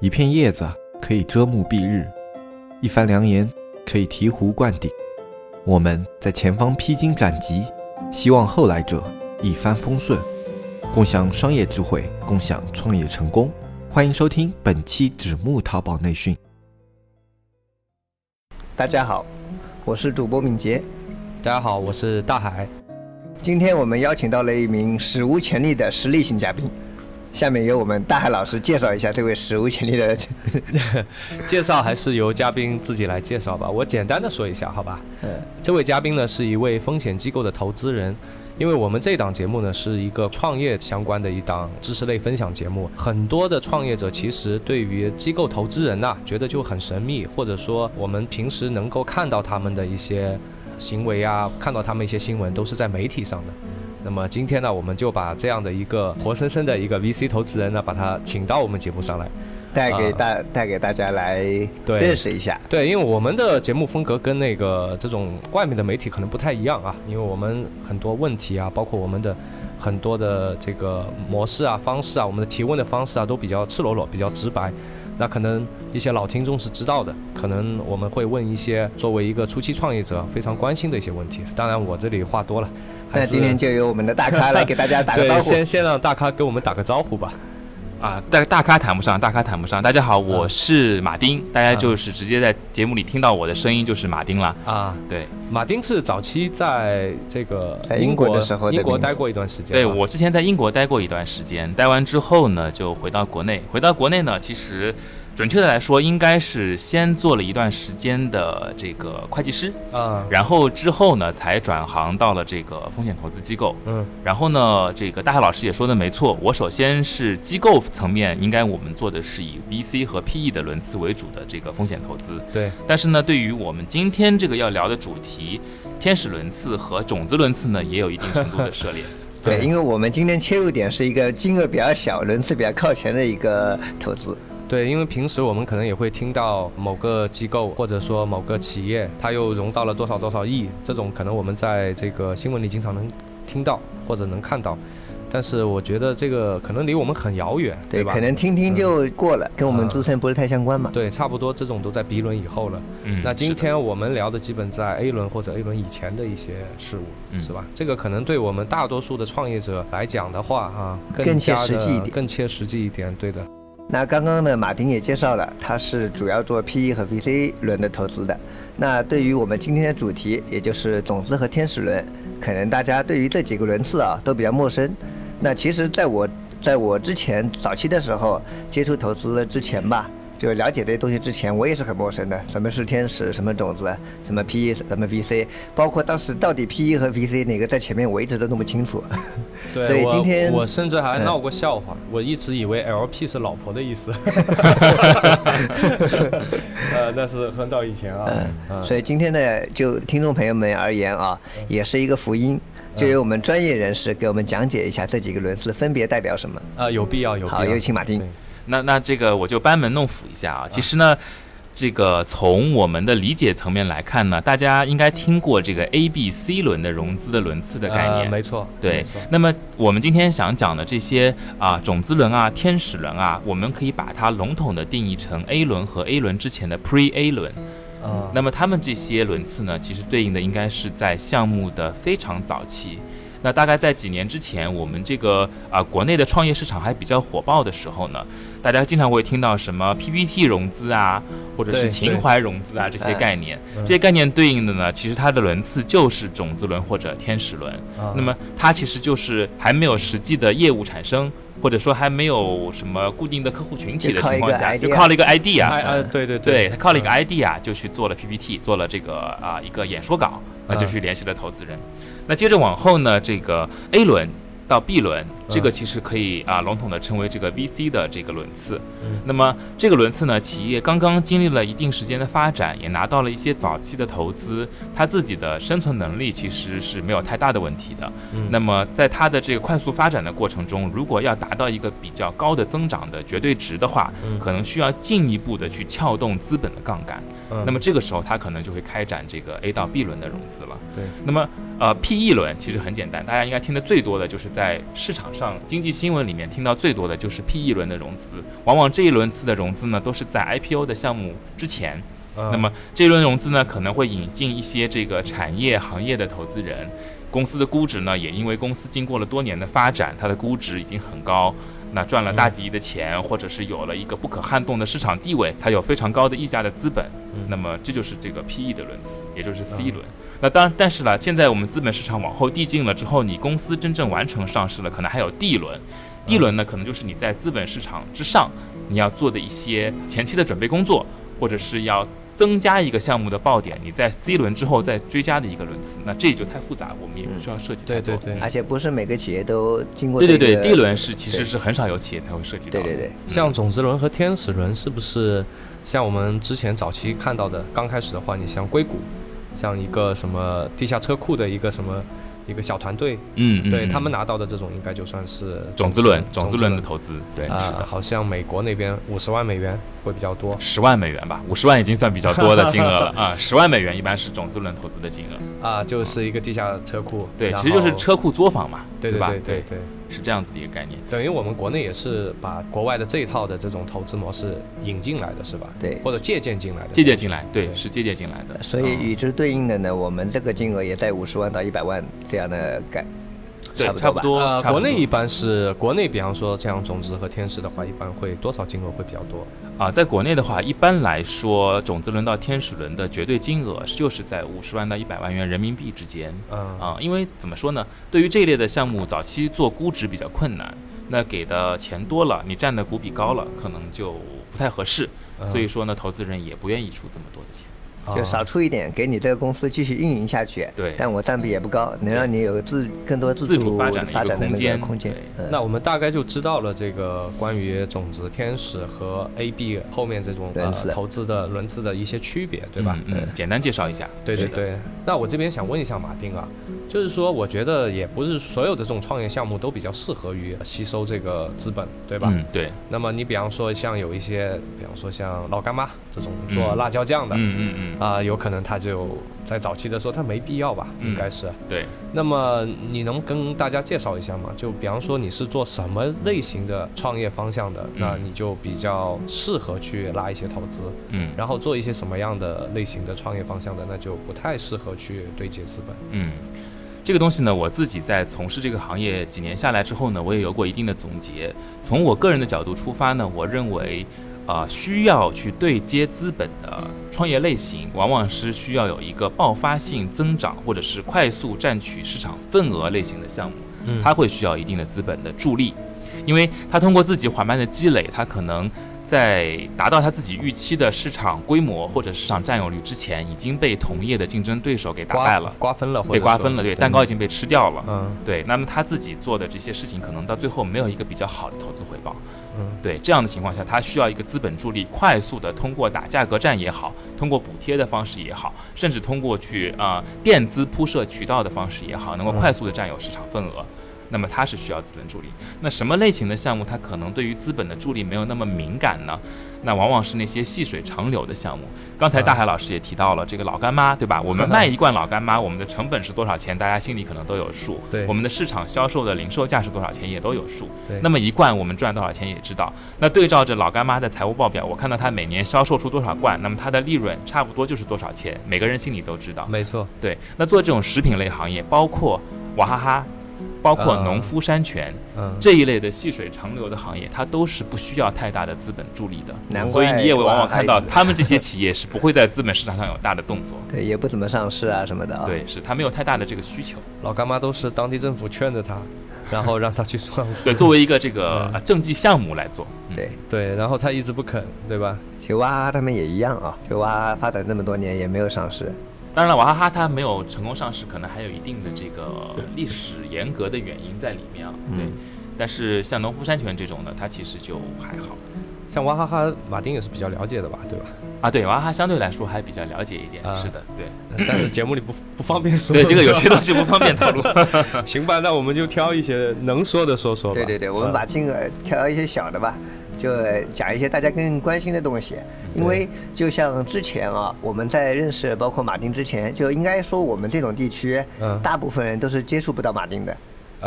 一片叶子可以遮目蔽日，一番良言可以醍醐灌顶。我们在前方披荆斩棘，希望后来者一帆风顺，共享商业智慧，共享创业成功。欢迎收听本期纸木淘宝内训。大家好，我是主播敏捷。大家好，我是大海。今天我们邀请到了一名史无前例的实力型嘉宾。下面由我们大海老师介绍一下这位史无前例的。介绍还是由嘉宾自己来介绍吧，我简单的说一下，好吧？嗯。这位嘉宾呢是一位风险机构的投资人，因为我们这档节目呢是一个创业相关的一档知识类分享节目，很多的创业者其实对于机构投资人呐觉得就很神秘，或者说我们平时能够看到他们的一些行为啊，看到他们一些新闻都是在媒体上的。那么今天呢，我们就把这样的一个活生生的一个 VC 投资人呢，把他请到我们节目上来，带给大带给大家来认识一下。对，因为我们的节目风格跟那个这种外面的媒体可能不太一样啊，因为我们很多问题啊，包括我们的很多的这个模式啊、方式啊，我们的提问的方式啊，都比较赤裸裸、比较直白。那可能一些老听众是知道的，可能我们会问一些作为一个初期创业者非常关心的一些问题。当然，我这里话多了。那今天就由我们的大咖来给大家打个 招呼。先先让大咖给我们打个招呼吧。啊，大大咖谈不上，大咖谈不上。大家好，我是马丁，大家就是直接在节目里听到我的声音就是马丁了。啊，对，马丁是早期在这个英国的时候，英国待过一段时间。对我之前在英国待过一段时间，待完之后呢，就回到国内。回到国内呢，其实。准确的来说，应该是先做了一段时间的这个会计师，啊，然后之后呢，才转行到了这个风险投资机构，嗯，然后呢，这个大海老师也说的没错，我首先是机构层面，应该我们做的是以 VC 和 PE 的轮次为主的这个风险投资，对，但是呢，对于我们今天这个要聊的主题，天使轮次和种子轮次呢，也有一定程度的 涉猎，对，因为我们今天切入点是一个金额比较小、轮次比较靠前的一个投资。对，因为平时我们可能也会听到某个机构或者说某个企业，它又融到了多少多少亿，这种可能我们在这个新闻里经常能听到或者能看到，但是我觉得这个可能离我们很遥远，对吧？可能听听就过了，跟我们自身不是太相关嘛。对，差不多这种都在 B 轮以后了。嗯，那今天我们聊的基本在 A 轮或者 A 轮以前的一些事物，是吧？这个可能对我们大多数的创业者来讲的话，哈，更切实际一点，更切实际一点，对的。那刚刚呢，马丁也介绍了，他是主要做 PE 和 VC 轮的投资的。那对于我们今天的主题，也就是种子和天使轮，可能大家对于这几个轮次啊都比较陌生。那其实，在我在我之前早期的时候接触投资之前吧。就了解这些东西之前，我也是很陌生的。什么是天使？什么种子？什么 PE？什么 VC？包括当时到底 PE 和 VC 哪个在前面，我一直都弄不清楚。对，所以今天我甚至还闹过笑话，我一直以为 LP 是老婆的意思。呃，那是很早以前啊。嗯。所以今天呢，就听众朋友们而言啊，也是一个福音，就由我们专业人士给我们讲解一下这几个轮次分别代表什么。啊，有必要，有必要。好，有请马丁。那那这个我就班门弄斧一下啊，其实呢，这个从我们的理解层面来看呢，大家应该听过这个 A、B、C 轮的融资的轮次的概念，没错，对。那么我们今天想讲的这些啊，种子轮啊、天使轮啊，我们可以把它笼统的定义成 A 轮和 A 轮之前的 Pre A 轮。啊，那么他们这些轮次呢，其实对应的应该是在项目的非常早期。那大概在几年之前，我们这个啊国内的创业市场还比较火爆的时候呢，大家经常会听到什么 PPT 融资啊，或者是情怀融资啊这些概念。这些概念对应的呢，其实它的轮次就是种子轮或者天使轮。那么它其实就是还没有实际的业务产生，或者说还没有什么固定的客户群体的情况下，就靠了一个 ID 啊，对对对，他靠了一个 ID 啊，就去做了 PPT，做了这个啊一个演说稿，那就去联系了投资人。那接着往后呢？这个 A 轮到 B 轮，这个其实可以啊笼统的称为这个 VC 的这个轮次。那么这个轮次呢，企业刚刚经历了一定时间的发展，也拿到了一些早期的投资，它自己的生存能力其实是没有太大的问题的。那么在它的这个快速发展的过程中，如果要达到一个比较高的增长的绝对值的话，可能需要进一步的去撬动资本的杠杆。那么这个时候，它可能就会开展这个 A 到 B 轮的融资了。对。那么呃 PE 轮其实很简单，大家应该听的最多的就是在市场上。上经济新闻里面听到最多的就是 PE 轮的融资，往往这一轮次的融资呢，都是在 IPO 的项目之前。那么这一轮融资呢，可能会引进一些这个产业行业的投资人，公司的估值呢，也因为公司经过了多年的发展，它的估值已经很高。那赚了大几亿的钱，或者是有了一个不可撼动的市场地位，它有非常高的溢价的资本，那么这就是这个 PE 的轮次，也就是 C 轮。那当然，但是呢，现在我们资本市场往后递进了之后，你公司真正完成上市了，可能还有 D 轮。D 轮呢，可能就是你在资本市场之上，你要做的一些前期的准备工作，或者是要。增加一个项目的爆点，你在 C 轮之后再追加的一个轮次，那这也就太复杂，我们也不需要设计太多。对对对，而且不是每个企业都经过。对对对，D 轮是其实是很少有企业才会涉及到。对对对，像种子轮和天使轮是不是像我们之前早期看到的？刚开始的话，你像硅谷，像一个什么地下车库的一个什么。一个小团队，嗯，对他们拿到的这种应该就算是种子轮，种子轮。的投资，对，是的，好像美国那边五十万美元会比较多，十万美元吧，五十万已经算比较多的 金额了啊，十万美元一般是种子轮投资的金额。啊，就是一个地下车库，对，其实就是车库作坊嘛，对吧？对。对。是这样子的一个概念，等于我们国内也是把国外的这一套的这种投资模式引进来的是吧？对，或者借鉴进来的。借鉴进来，对，是借鉴进来的。所以与之对应的呢，我们这个金额也在五十万到一百万这样的概。对，差不多。呃，国内一般是国内，比方说这样种子和天使的话，一般会多少金额会比较多？啊，在国内的话，一般来说，种子轮到天使轮的绝对金额就是在五十万到一百万元人民币之间。嗯啊，因为怎么说呢？对于这一类的项目，早期做估值比较困难，那给的钱多了，你占的股比高了，可能就不太合适。所以说呢，投资人也不愿意出这么多的钱。就少出一点，给你这个公司继续运营下去。对，但我占比也不高，能让你有自更多自主发展的空间。空间。那我们大概就知道了这个关于种子天使和 A、B 后面这种呃投资的轮次的一些区别，对吧？嗯，简单介绍一下。对对对。那我这边想问一下马丁啊，就是说，我觉得也不是所有的这种创业项目都比较适合于吸收这个资本，对吧？嗯，对。那么你比方说像有一些，比方说像老干妈这种做辣椒酱的，嗯嗯嗯，啊，有可能他。就在早期的时候，他没必要吧？应该是对。那么你能跟大家介绍一下吗？就比方说你是做什么类型的创业方向的，那你就比较适合去拉一些投资。嗯。然后做一些什么样的类型的创业方向的，那就不太适合去对接资本。嗯，这个东西呢，我自己在从事这个行业几年下来之后呢，我也有过一定的总结。从我个人的角度出发呢，我认为。啊，需要去对接资本的创业类型，往往是需要有一个爆发性增长，或者是快速占取市场份额类型的项目。嗯，它会需要一定的资本的助力，因为它通过自己缓慢的积累，它可能在达到他自己预期的市场规模或者市场占有率之前，已经被同业的竞争对手给打败了，瓜分了，被瓜分了，对，蛋糕已经被吃掉了。嗯，对，那么他自己做的这些事情，可能到最后没有一个比较好的投资回报。嗯，对这样的情况下，他需要一个资本助力，快速的通过打价格战也好，通过补贴的方式也好，甚至通过去啊垫资铺设渠道的方式也好，能够快速的占有市场份额。那么它是需要资本助力。那什么类型的项目，它可能对于资本的助力没有那么敏感呢？那往往是那些细水长流的项目。刚才大海老师也提到了这个老干妈，对吧？我们卖一罐老干妈，我们的成本是多少钱？大家心里可能都有数。对，我们的市场销售的零售价是多少钱，也都有数。对，那么一罐我们赚多少钱也知道。那对照着老干妈的财务报表，我看到它每年销售出多少罐，那么它的利润差不多就是多少钱，每个人心里都知道。没错。对，那做这种食品类行业，包括娃哈哈。包括农夫山泉这一类的细水长流的行业，它都是不需要太大的资本助力的，所以你也往往看到他们这些企业是不会在资本市场上有大的动作，对，也不怎么上市啊什么的啊，对，是他没有太大的这个需求。老干妈都是当地政府劝着他，然后让他去上市，对，作为一个这个政绩项目来做，对。对，然后他一直不肯，对吧？其实娃哈哈他们也一样啊，就娃哈哈发展这么多年也没有上市。当然了，娃哈哈它没有成功上市，可能还有一定的这个历史严格的原因在里面啊。对，但是像农夫山泉这种呢，它其实就还好。像娃哈哈，马丁也是比较了解的吧，对吧？啊，对，娃哈哈相对来说还比较了解一点。是的，对。但是节目里不 不方便说。对，这个有些东西不方便透露。行吧，那我们就挑一些能说的说说吧。对对对，我们把金额挑一些小的吧。就讲一些大家更关心的东西，因为就像之前啊，我们在认识包括马丁之前，就应该说我们这种地区，大部分人都是接触不到马丁的。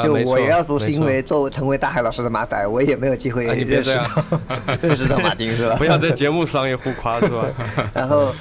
就我要不是因为做成为大海老师的马仔，我也没有机会认识到 认识到马丁是吧？不要在节目上也互夸是吧？然后。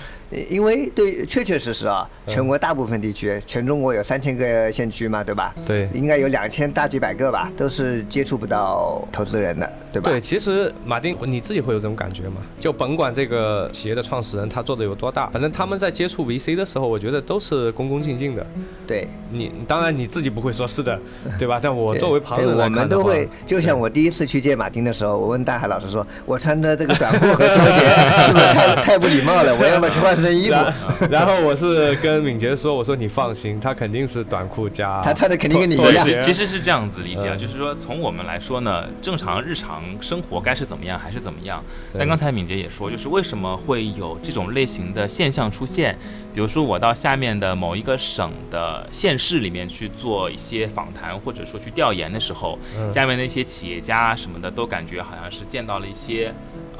因为对，确确实实啊，全国大部分地区，全中国有三千个县区嘛，对吧？对，应该有两千大几百个吧，都是接触不到投资人的，对吧？对，其实马丁，你自己会有这种感觉吗？就甭管这个企业的创始人他做的有多大，反正他们在接触 VC 的时候，我觉得都是恭恭敬敬的。对，你当然你自己不会说是的，对吧？但我作为旁人我们都会，就像我第一次去见马丁的时候，我问大海老师说：“我穿的这个短裤和拖鞋是不是太太不礼貌了？我要不要去换？”身衣服，然后我是跟敏捷说：“我说你放心，他肯定是短裤加，他穿的肯定跟你一样。”其实是这样子理解啊，就是说从我们来说呢，正常日常生活该是怎么样还是怎么样。但刚才敏捷也说，就是为什么会有这种类型的现象出现？比如说我到下面的某一个省的县市里面去做一些访谈，或者说去调研的时候，下面那些企业家什么的都感觉好像是见到了一些。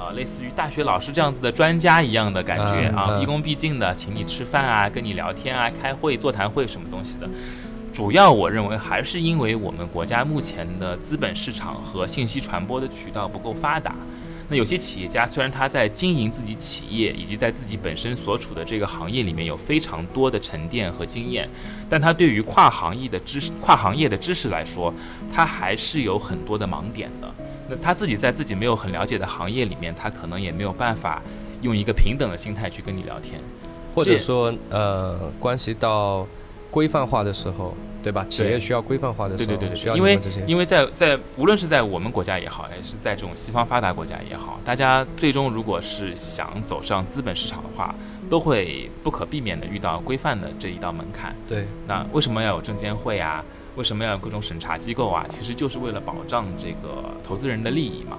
呃，类似于大学老师这样子的专家一样的感觉啊，毕恭毕敬的请你吃饭啊，跟你聊天啊，开会座谈会什么东西的。主要我认为还是因为我们国家目前的资本市场和信息传播的渠道不够发达。那有些企业家虽然他在经营自己企业以及在自己本身所处的这个行业里面有非常多的沉淀和经验，但他对于跨行业的知识、跨行业的知识来说，他还是有很多的盲点的。他自己在自己没有很了解的行业里面，他可能也没有办法用一个平等的心态去跟你聊天，或者说，呃，关系到规范化的时候，对吧？企业需要规范化的时候，对对对对，因为因为在在无论是在我们国家也好，还是在这种西方发达国家也好，大家最终如果是想走上资本市场的话，都会不可避免的遇到规范的这一道门槛。对，那为什么要有证监会啊？为什么要有各种审查机构啊？其实就是为了保障这个投资人的利益嘛。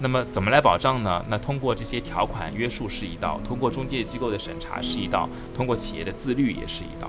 那么怎么来保障呢？那通过这些条款约束是一道，通过中介机构的审查是一道，通过企业的自律也是一道。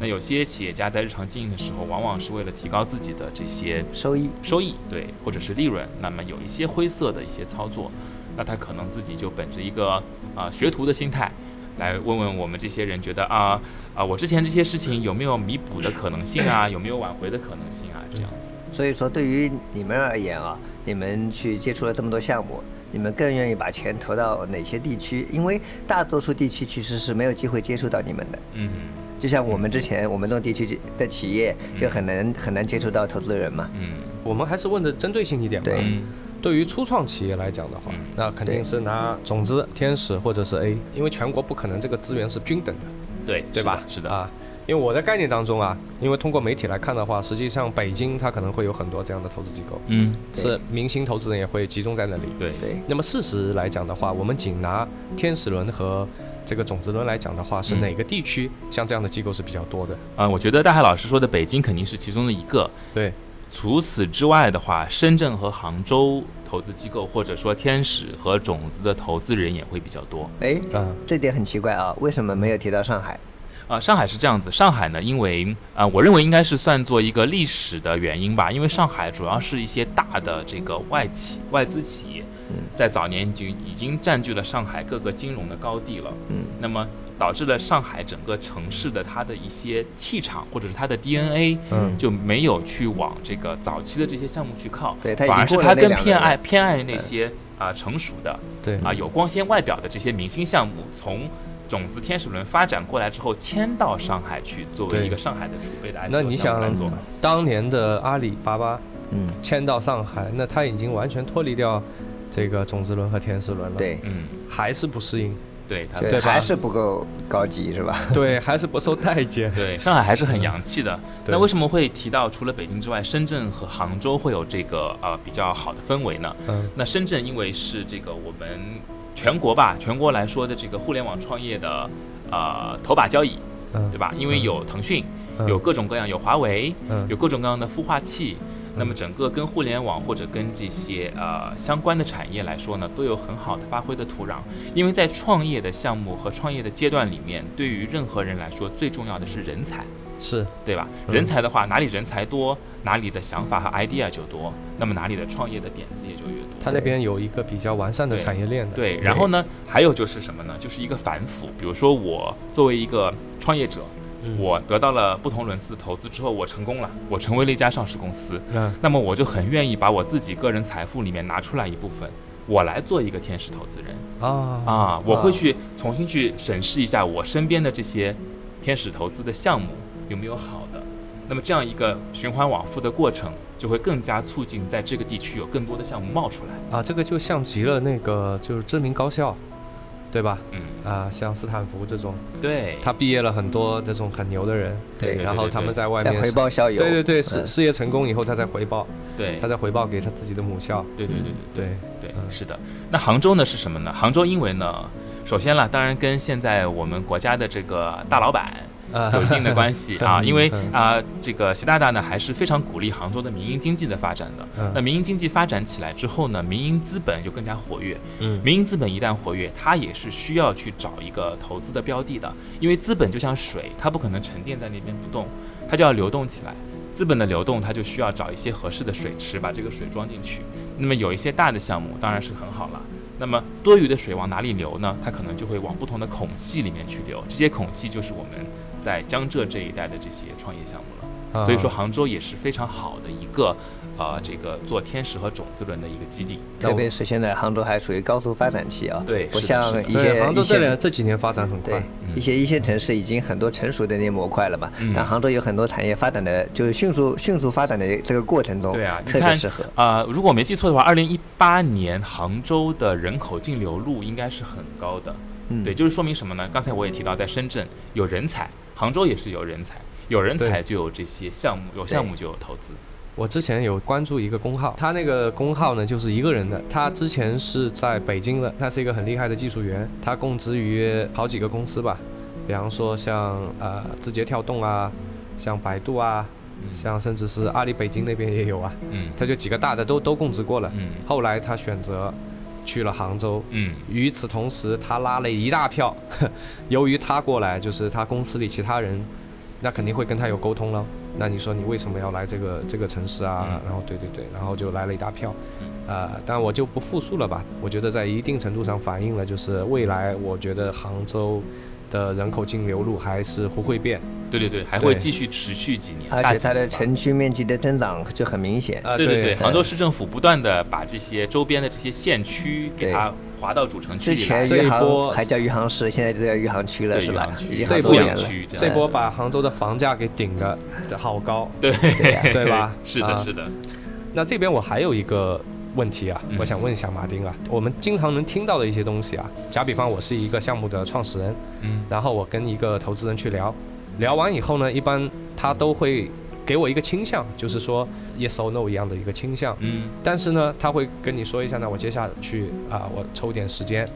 那有些企业家在日常经营的时候，往往是为了提高自己的这些收益，收益对，或者是利润。那么有一些灰色的一些操作，那他可能自己就本着一个啊学徒的心态。来问问我们这些人，觉得啊啊，我之前这些事情有没有弥补的可能性啊？有没有挽回的可能性啊？这样子。所以说，对于你们而言啊，你们去接触了这么多项目，你们更愿意把钱投到哪些地区？因为大多数地区其实是没有机会接触到你们的。嗯。就像我们之前，我们这种地区的企业就很难很难接触到投资人嘛。嗯。我们还是问的针对性一点吧。对。对于初创企业来讲的话，那肯定是拿种子、天使或者是 A，因为全国不可能这个资源是均等的，对对吧？是的啊，因为我的概念当中啊，因为通过媒体来看的话，实际上北京它可能会有很多这样的投资机构，嗯，是明星投资人也会集中在那里，对对。那么事实来讲的话，我们仅拿天使轮和这个种子轮来讲的话，是哪个地区像这样的机构是比较多的？啊，我觉得大海老师说的北京肯定是其中的一个，对。除此之外的话，深圳和杭州投资机构或者说天使和种子的投资人也会比较多。哎，嗯，这点很奇怪啊，为什么没有提到上海？啊，上海是这样子，上海呢，因为啊，我认为应该是算作一个历史的原因吧，因为上海主要是一些大的这个外企、外资企业，在早年就已经占据了上海各个金融的高地了。嗯，那么。导致了上海整个城市的它的一些气场，或者是它的 DNA，嗯，就没有去往这个早期的这些项目去靠，对，反而是它更偏爱偏爱那些啊成熟的，对，啊有光鲜外表的这些明星项目，从种子天使轮发展过来之后，迁到上海去，作为一个上海的储备的那你想，当年的阿里巴巴，嗯，迁到上海，那他已经完全脱离掉这个种子轮和天使轮了，对，嗯，还是不适应。对，它对还是不够高级，是吧？对，还是不受待见。对，上海还是很洋气的。那为什么会提到除了北京之外，深圳和杭州会有这个呃比较好的氛围呢？嗯，那深圳因为是这个我们全国吧，全国来说的这个互联网创业的呃头把交椅，对吧？因为有腾讯，有各种各样，有华为，有各种各样的孵化器。那么整个跟互联网或者跟这些呃相关的产业来说呢，都有很好的发挥的土壤。因为在创业的项目和创业的阶段里面，对于任何人来说，最重要的是人才，是对吧？人才的话，哪里人才多，哪里的想法和 idea 就多，那么哪里的创业的点子也就越多。他那边有一个比较完善的产业链的。对，然后呢，还有就是什么呢？就是一个反腐。比如说我作为一个创业者。我得到了不同轮次的投资之后，我成功了，我成为了一家上市公司。嗯，那么我就很愿意把我自己个人财富里面拿出来一部分，我来做一个天使投资人啊啊！我会去重新去审视一下我身边的这些天使投资的项目有没有好的。那么这样一个循环往复的过程，就会更加促进在这个地区有更多的项目冒出来啊！这个就像极了那个就是知名高校。对吧？嗯啊，像斯坦福这种，对，他毕业了很多这种很牛的人，对，然后他们在外面回报校友，对对对，事事业成功以后他再回报，对，他再回报给他自己的母校，对对对对对对，是的。那杭州呢是什么呢？杭州因为呢，首先啦，当然跟现在我们国家的这个大老板。有一定的关系 啊，因为啊，这个习大大呢还是非常鼓励杭州的民营经济的发展的。那民营经济发展起来之后呢，民营资本就更加活跃。嗯，民营资本一旦活跃，它也是需要去找一个投资的标的的，因为资本就像水，它不可能沉淀在那边不动，它就要流动起来。资本的流动，它就需要找一些合适的水池，把这个水装进去。那么有一些大的项目当然是很好了。那么多余的水往哪里流呢？它可能就会往不同的孔隙里面去流。这些孔隙就是我们。在江浙这一带的这些创业项目了，所以说杭州也是非常好的一个，呃，这个做天使和种子轮的一个基地。特别是现在杭州还处于高速发展期啊，对，不像一些杭州这两这几年发展很快，一些一线城市已经很多成熟的那些模块了嘛。但杭州有很多产业发展的，就是迅速迅速发展的这个过程中，对啊，特别适合啊。如果我没记错的话，二零一八年杭州的人口净流入应该是很高的，对，就是说明什么呢？刚才我也提到，在深圳有人才。杭州也是有人才，有人才就有这些项目，有项目就有投资。我之前有关注一个公号，他那个公号呢就是一个人的，他之前是在北京的，他是一个很厉害的技术员，他供职于好几个公司吧，比方说像呃字节跳动啊，像百度啊，像甚至是阿里北京那边也有啊，嗯，他就几个大的都都供职过了，嗯，后来他选择。去了杭州，嗯，与此同时，他拉了一大票。由于他过来，就是他公司里其他人，那肯定会跟他有沟通了。那你说你为什么要来这个这个城市啊？然后对对对，然后就来了一大票。啊，但我就不复述了吧。我觉得在一定程度上反映了，就是未来，我觉得杭州。的人口净流入还是不会变，对对对，还会继续持续几年，而且它的城区面积的增长就很明显啊。对对对，杭州市政府不断的把这些周边的这些县区给它划到主城区之前余杭还叫余杭市，现在就叫余杭区了，是吧？这波这波把杭州的房价给顶的好高，对对吧？是的，是的。那这边我还有一个。问题啊，我想问一下马丁啊，我们经常能听到的一些东西啊，假比方我是一个项目的创始人，嗯，然后我跟一个投资人去聊，聊完以后呢，一般他都会给我一个倾向，就是说 yes or no 一样的一个倾向，嗯，但是呢，他会跟你说一下，那我接下去啊，我抽点时间，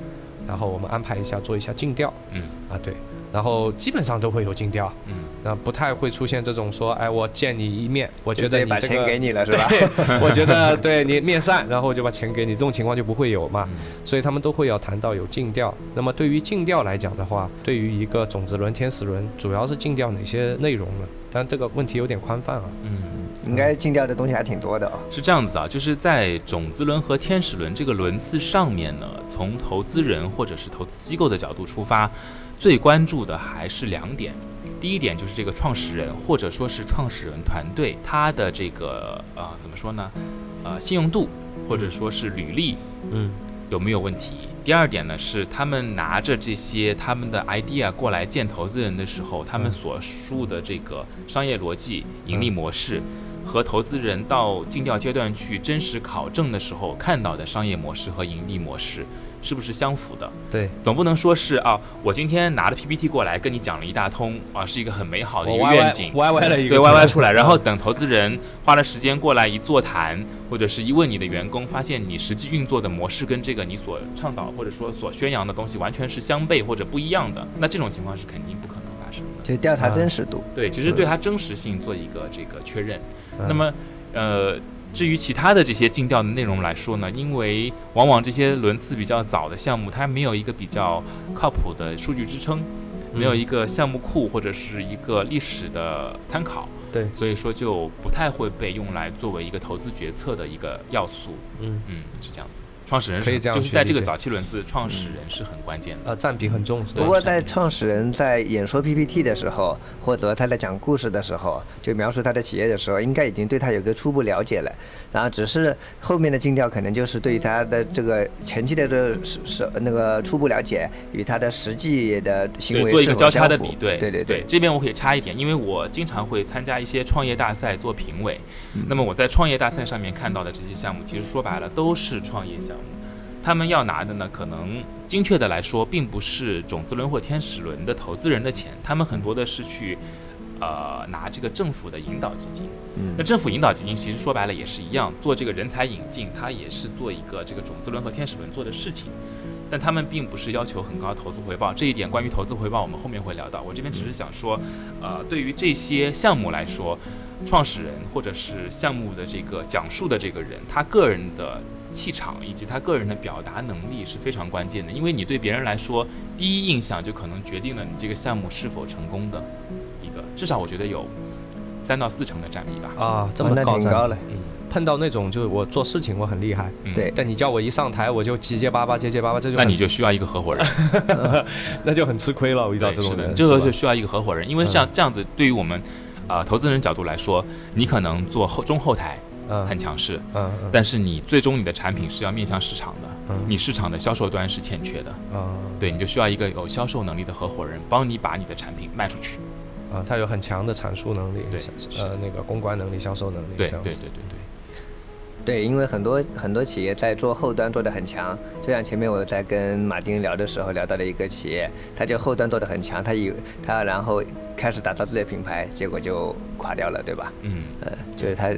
然后我们安排一下做一下尽调，嗯，啊对。然后基本上都会有尽调，嗯，那不太会出现这种说，哎，我见你一面，我觉得你把钱给你了是吧？我觉得对你面善，然后就把钱给你，这种情况就不会有嘛。所以他们都会要谈到有尽调。那么对于尽调来讲的话，对于一个种子轮、天使轮，主要是尽调哪些内容呢？但这个问题有点宽泛啊。嗯，应该禁掉的东西还挺多的啊。是这样子啊，就是在种子轮和天使轮这个轮次上面呢，从投资人或者是投资机构的角度出发。最关注的还是两点，第一点就是这个创始人或者说是创始人团队，他的这个呃怎么说呢？呃，信用度或者说是履历，嗯，有没有问题？第二点呢是他们拿着这些他们的 idea 过来见投资人的时候，他们所述的这个商业逻辑、盈利模式，和投资人到尽调阶段去真实考证的时候看到的商业模式和盈利模式。是不是相符的？对，总不能说是啊，我今天拿着 PPT 过来跟你讲了一大通啊，是一个很美好的一个愿景歪歪的一个对歪歪出来，然后等投资人花了时间过来一座谈，或者是一问你的员工，发现你实际运作的模式跟这个你所倡导或者说所宣扬的东西完全是相悖或者不一样的，那这种情况是肯定不可能就调查真实度，对，其实对它真实性做一个这个确认。那么，呃。至于其他的这些尽调的内容来说呢，因为往往这些轮次比较早的项目，它没有一个比较靠谱的数据支撑，没有一个项目库或者是一个历史的参考，对，所以说就不太会被用来作为一个投资决策的一个要素。嗯嗯，是这样子。创始人可以这样就是在这个早期轮次，创始人是很关键的。呃，占比很重。不过在创始人在演说 PPT 的时候，或者他在讲故事的时候，就描述他的企业的时候，应该已经对他有个初步了解了。然后只是后面的尽调可能就是对他的这个前期的这个是是那个初步了解与他的实际的行，为做一个交叉的比对。对对对，这边我可以插一点，因为我经常会参加一些创业大赛做评委。那么我在创业大赛上面看到的这些项目，其实说白了都是创业项目。他们要拿的呢，可能精确的来说，并不是种子轮或天使轮的投资人的钱，他们很多的是去。呃，拿这个政府的引导基金，嗯那政府引导基金其实说白了也是一样，做这个人才引进，它也是做一个这个种子轮和天使轮做的事情。但他们并不是要求很高的投资回报，这一点关于投资回报我们后面会聊到。我这边只是想说，呃，对于这些项目来说，创始人或者是项目的这个讲述的这个人，他个人的气场以及他个人的表达能力是非常关键的，因为你对别人来说，第一印象就可能决定了你这个项目是否成功的一个，至少我觉得有三到四成的占比吧。啊，这么高高了。嗯，碰到那种就是我做事情我很厉害，嗯对但你叫我一上台我就结结巴巴结结巴巴，这就那你就需要一个合伙人。那就很吃亏了。我遇到这种人，这个就需要一个合伙人，因为像这样子，对于我们，呃，投资人角度来说，你可能做后中后台嗯。很强势，嗯嗯。但是你最终你的产品是要面向市场的，嗯。你市场的销售端是欠缺的，嗯。对，你就需要一个有销售能力的合伙人，帮你把你的产品卖出去。啊，他有很强的阐述能力，对呃那个公关能力、销售能力，对对对对对，对，因为很多很多企业在做后端做的很强，就像前面我在跟马丁聊的时候聊到了一个企业，他就后端做的很强，他以他然后开始打造自己的品牌，结果就垮掉了，对吧？嗯，呃，就是他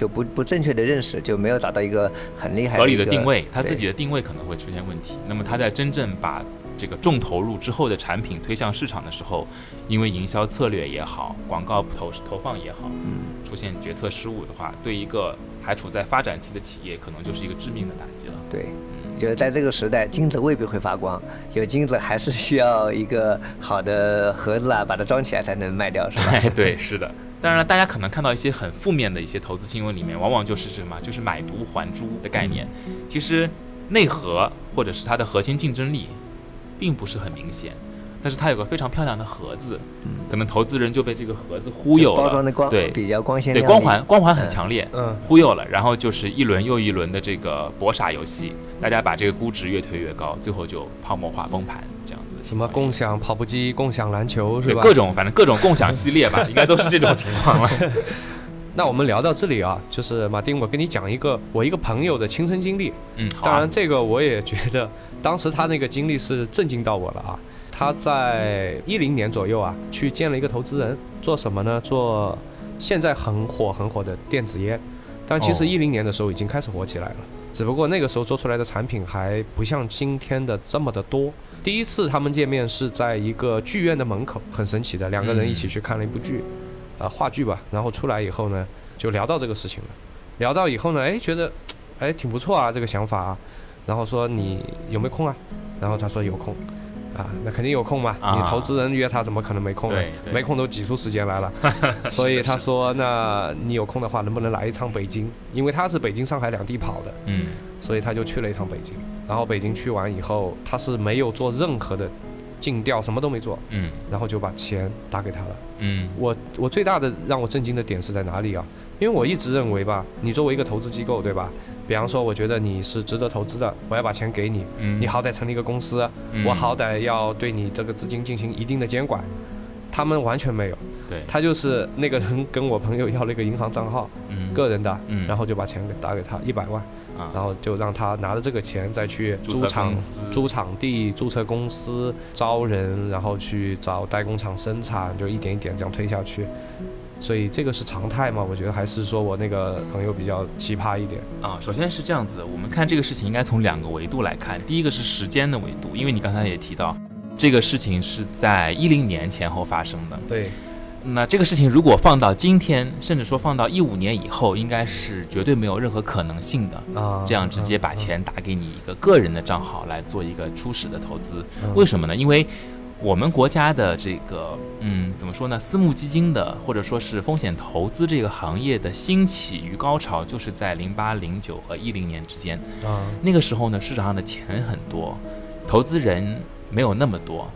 就不不正确的认识，就没有找到一个很厉害合理的定位，他自己的定位可能会出现问题。那么他在真正把这个重投入之后的产品推向市场的时候，因为营销策略也好，广告投投放也好，嗯，出现决策失误的话，对一个还处在发展期的企业，可能就是一个致命的打击了。对。嗯，就是在这个时代，金子未必会发光，有金子还是需要一个好的盒子啊，把它装起来才能卖掉，是吧？哎，对，是的。当然了，大家可能看到一些很负面的一些投资新闻里面，往往就是什么，就是买椟还珠的概念。其实内核或者是它的核心竞争力，并不是很明显，但是它有个非常漂亮的盒子，可能投资人就被这个盒子忽悠了，包装的光对比较光鲜对，光环光环很强烈，嗯忽悠了，然后就是一轮又一轮的这个搏傻游戏，大家把这个估值越推越高，最后就泡沫化崩盘这样什么共享跑步机、共享篮球是吧？各种反正各种共享系列吧，应该都是这种情况了。那我们聊到这里啊，就是马丁，我跟你讲一个我一个朋友的亲身经历。嗯，啊当然，，这个我也觉得，当时他那个经历是震惊到我了啊。他在一零年左右啊，去见了一个投资人，做什么呢？做现在很火很火的电子烟。但其实哦一零年的时候已经开始火起来了，只不过那个时候做出来的产品还不像今天的这么的多。第一次他们见面是在一个剧院的门口，很神奇的，两个人一起去看了一部剧，啊、话剧吧。然后出来以后呢，就聊到这个事情了。聊到以后呢，哎，觉得，哎，挺不错啊，这个想法啊。然后说你有没有空啊？然后他说有空，啊，那肯定有空嘛。啊你投资人约他，怎么可能没空呢没空都挤出时间来了。所以他说，那你有空的话，能不能来一趟北京？因为他是北京、上海两地跑的，嗯所以他就去了一趟北京。然后北京去完以后，他是没有做任何的尽调，什么都没做，嗯然后就把钱打给他了。嗯我我最大的让我震惊的点是在哪里啊？因为我一直认为吧，你作为一个投资机构，对吧？比方说，我觉得你是值得投资的，我要把钱给你，嗯，你好歹成立一个公司，嗯我好歹要对你这个资金进行一定的监管。他们完全没有，对，他就是那个人跟我朋友要了一个银行账号，嗯个人的，嗯然后就把钱给打给他一百万，啊然后就让他拿着这个钱再去租场租场地、注册公司、招人，然后去找代工厂生产，就一点一点这样推下去。所以这个是常态嘛？我觉得还是说我那个朋友比较奇葩一点。啊，首先是这样子，我们看这个事情应该从两个维度来看。第一个是时间的维度，因为你刚才也提到，这个事情是在一零年前后发生的。对，那这个事情如果放到今天，甚至说放到一五年以后，应该是绝对没有任何可能性的。啊，这样直接把钱打给你一个个人的账号来做一个初始的投资，嗯为什么呢？因为我们国家的这个，嗯，怎么说呢？私募基金的或者说是风险投资这个行业的兴起与高潮，就是在零八、零九和一零年之间。啊，那个时候呢，市场上的钱很多，投资人没有那么多，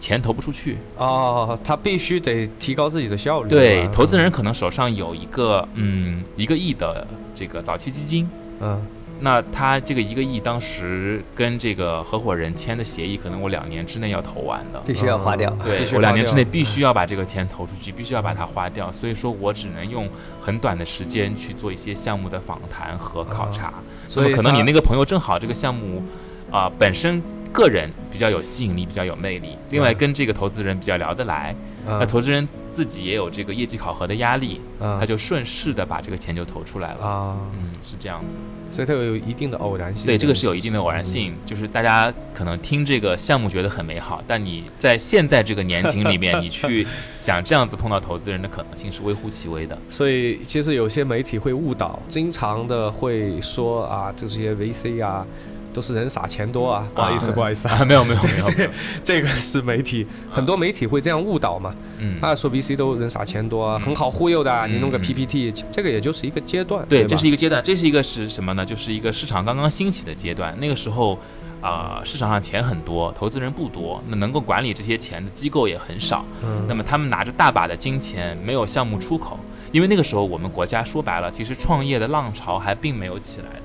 钱投不出去。哦，他必须得提高自己的效率。对，投资人可能手上有一个，嗯，一个亿的这个早期基金，嗯那他这个一个亿当时跟这个合伙人签的协议，可能我两年之内要投完的。必须要花掉。嗯对我两年之内必须要把这个钱投出去，必须要把它花掉，所以说我只能用很短的时间去做一些项目的访谈和考察。所以可能你那个朋友正好这个项目啊、本身个人比较有吸引力，比较有魅力，另外嗯跟这个投资人比较聊得来，嗯那投资人自己也有这个业绩考核的压力，嗯他就顺势的把这个钱就投出来了。啊，嗯，是这样子。所以它有一定的偶然性。对，这个是有一定的偶然性，就是大家可能听这个项目觉得很美好，但你在现在这个年景里面，你去想这样子碰到投资人的可能性是微乎其微的。所以其实有些媒体会误导，经常的会说啊，这些 VC 啊，都是人傻钱多啊。不好意思，不好意思啊，啊，没有没有没有，这个是媒体，很多媒体会这样误导嘛。嗯，他说 VC 都人傻钱多啊，很好忽悠的你弄个嗯 PPT，这个也就是一个阶段。对，吧这是一个阶段，这是一个是什么呢？就是一个市场刚刚兴起的阶段，那个时候。啊、市场上钱很多，投资人不多，那能够管理这些钱的机构也很少。嗯那么他们拿着大把的金钱，没有项目出口，因为那个时候我们国家说白了，其实创业的浪潮还并没有起来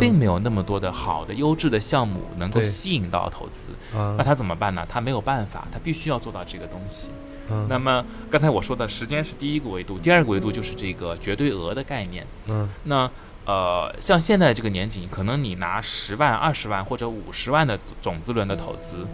并没有那么多的好的优质的项目能够吸引到投资。啊那他怎么办呢？他没有办法，他必须要做到这个东西。嗯那么刚才我说的时间是第一个维度，第二个维度就是这个绝对额的概念。嗯那呃，像现在这个年景，可能你拿十万、二十万或者五十万的种子轮的投资，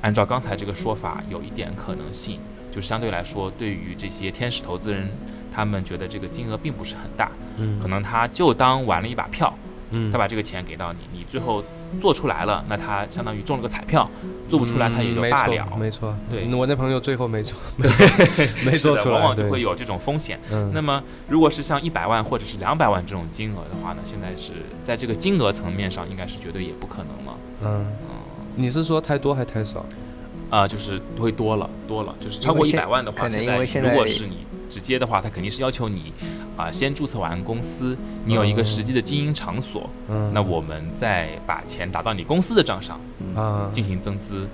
按照刚才这个说法，有一点可能性，就是相对来说，对于这些天使投资人，他们觉得这个金额并不是很大，嗯可能他就当玩了一把票，嗯他把这个钱给到你，你最后做出来了，那他相当于中了个彩票，做不出来他也就罢了。没错，对嗯我那朋友最后没做 没做的做出来，往往就会有这种风险。嗯那么，如果是像一百万或者是两百万这种金额的话呢，现在是在这个金额层面上，应该是绝对也不可能了。嗯，嗯，你是说太多还太少？啊、就是会多了，多了，就是超过一百万的话，现在如果是你直接的话，他肯定是要求你啊、先注册完公司，你有一个实际的经营场所，嗯，那我们再把钱打到你公司的账上嗯，进行增资。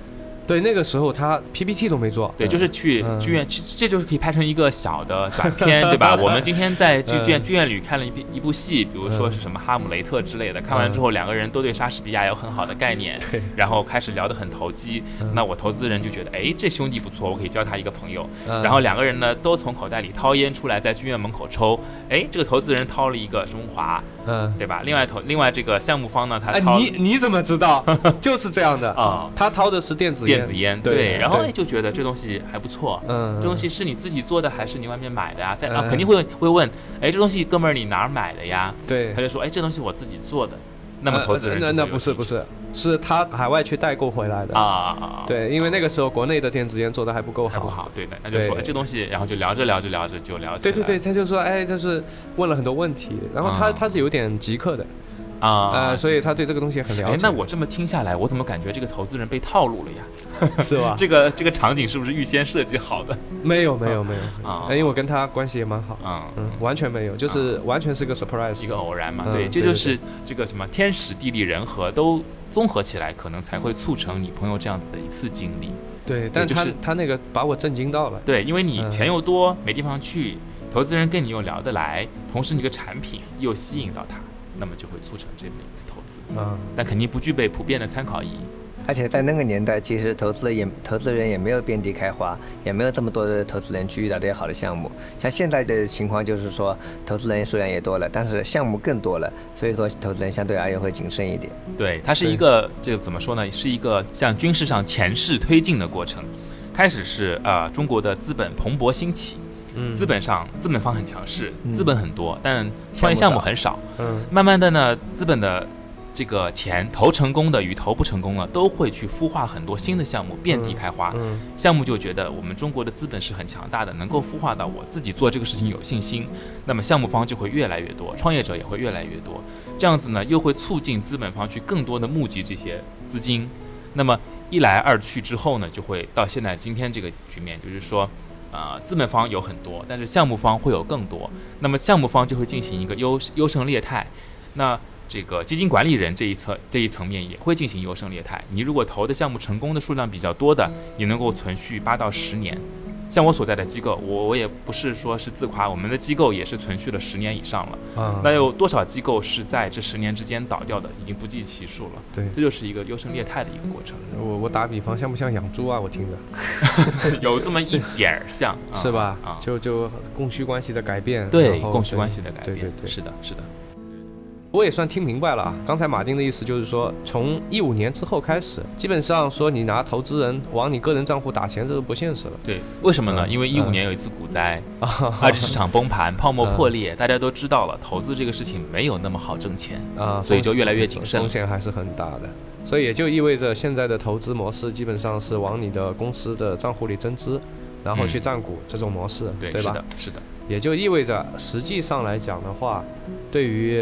对，那个时候他 PPT 都没做，对，就是去嗯剧院，其实这就是可以拍成一个小的短片，对吧？我们今天在剧院嗯剧院里看了一部一部戏，比如说是什么《哈姆雷特》之类的，看完之后两个人都对莎士比亚有很好的概念，对，然后开始聊得很投机。嗯那我投资人就觉得，哎，这兄弟不错，我可以交他一个朋友。嗯然后两个人呢都从口袋里掏烟出来，在剧院门口抽。哎，这个投资人掏了一个中华，嗯，对吧？另外投另外这个项目方呢，他哎，掏你你怎么知道？就是这样的啊 他掏的是电子烟，电子烟，对对然后哎就觉得这东西还不错。嗯，这东西是你自己做的还是你外面买的呀？在啊，嗯肯定会会问，哎，这东西哥们儿你哪儿买的呀？对他，就说，哎，这东西我自己做的。那么投资人呃那不是不是，是他海外去代购回来的啊，对，因为那个时候国内的电子烟做的还不够还不好，对的，那就说这东西，然后就聊着聊着聊着就聊起来对对对，他就说，哎，就是问了很多问题，然后他、啊他是有点极客的，啊，呃，所以他对这个东西很了解。，哎那我这么听下来，我怎么感觉这个投资人被套路了呀？是吧？这个这个场景是不是预先设计好的？没有没有没有，啊。哎因为我跟他关系也蛮好，啊嗯，完全没有，就是完全是个 surprise，一个偶然嘛，嗯对，这就是这个什么天时地利人和都综合起来，可能才会促成你朋友这样子的一次经历。对，但他、就是他那个把我震惊到了，对，因为你嗯。钱又多，没地方去，投资人跟你又聊得来，同时你个产品又吸引到他，那么就会促成这么一次投资。嗯，但肯定不具备普遍的参考意义。而且在那个年代，其实投资也投资人也没有遍地开花，也没有这么多的投资人去遇到这些好的项目。像现在的情况就是说，投资人数量也多了，但是项目更多了，所以说投资人相对而言会谨慎一点。对，它是一个这个怎么说呢？是一个向军事上前势推进的过程。开始是呃中国的资本蓬勃兴起，嗯，资本上资本方很强势，嗯。资本很多，但创业项目很少。嗯。慢慢的呢，资本的这个钱投成功的与投不成功了，都会去孵化很多新的项目，遍地开花。嗯。项目就觉得我们中国的资本是很强大的，能够孵化到我自己做这个事情有信心，那么项目方就会越来越多，创业者也会越来越多，这样子呢又会促进资本方去更多的募集这些资金，那么一来二去之后呢，就会到现在今天这个局面，就是说，呃，资本方有很多，但是项目方会有更多。那么项目方就会进行一个优优胜劣汰。那这个基金管理人这一侧这一层面也会进行优胜劣汰。你如果投的项目成功的数量比较多的，你能够存续八到十年。像我所在的机构，我我也不是说是自夸，我们的机构也是存续了十年以上了。嗯，那有多少机构是在这十年之间倒掉的，已经不计其数了。对，这就是一个优胜劣汰的一个过程。我我打比方，像不像养猪啊？我听着 有这么一点儿像，是吧？啊，就就供需关系的改变。对，供需关系的改变。对对对，是的，是的。我也算听明白了啊，刚才马丁的意思就是说，从一五年之后开始，基本上说你拿投资人往你个人账户打钱，这是不现实了。对，为什么呢？因为一五年有一次股灾，二级市场崩盘，泡沫破裂，大家都知道了，投资这个事情没有那么好挣钱啊，所以就越来越谨慎，风险还是很大的。所以也就意味着现在的投资模式基本上是往你的公司的账户里增资，然后去占股这种模式，对吧？是的，是的。也就意味着，实际上来讲的话，对于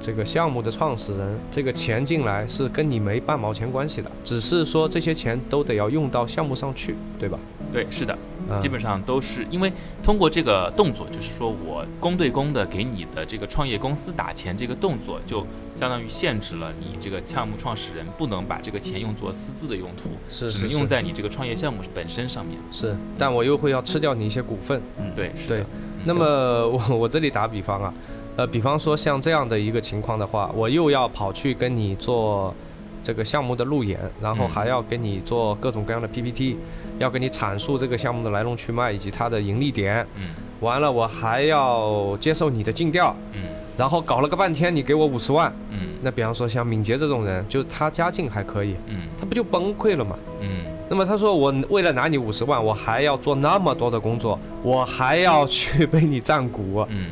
这个项目的创始人，这个钱进来是跟你没半毛钱关系的，只是说这些钱都得要用到项目上去，对吧？对，是的。基本上都是因为通过这个动作，就是说我公对公的给你的这个创业公司打钱，这个动作就相当于限制了你这个项目创始人不能把这个钱用作私自的用途，是只能用在你这个创业项目本身上面。是，但我又会要吃掉你一些股份。嗯，对，是的。那么我我这里打比方啊，呃，比方说像这样的一个情况的话，我又要跑去跟你做这个项目的路演，然后还要给你做各种各样的 PPT。要给你阐述这个项目的来龙去脉以及它的盈利点，嗯，完了我还要接受你的尽调，嗯，然后搞了个半天你给我五十万，嗯，那比方说像敏捷这种人，就他家境还可以，嗯，他不就崩溃了吗？嗯，那么他说我为了拿你五十万，我还要做那么多的工作，我还要去被你占股，嗯，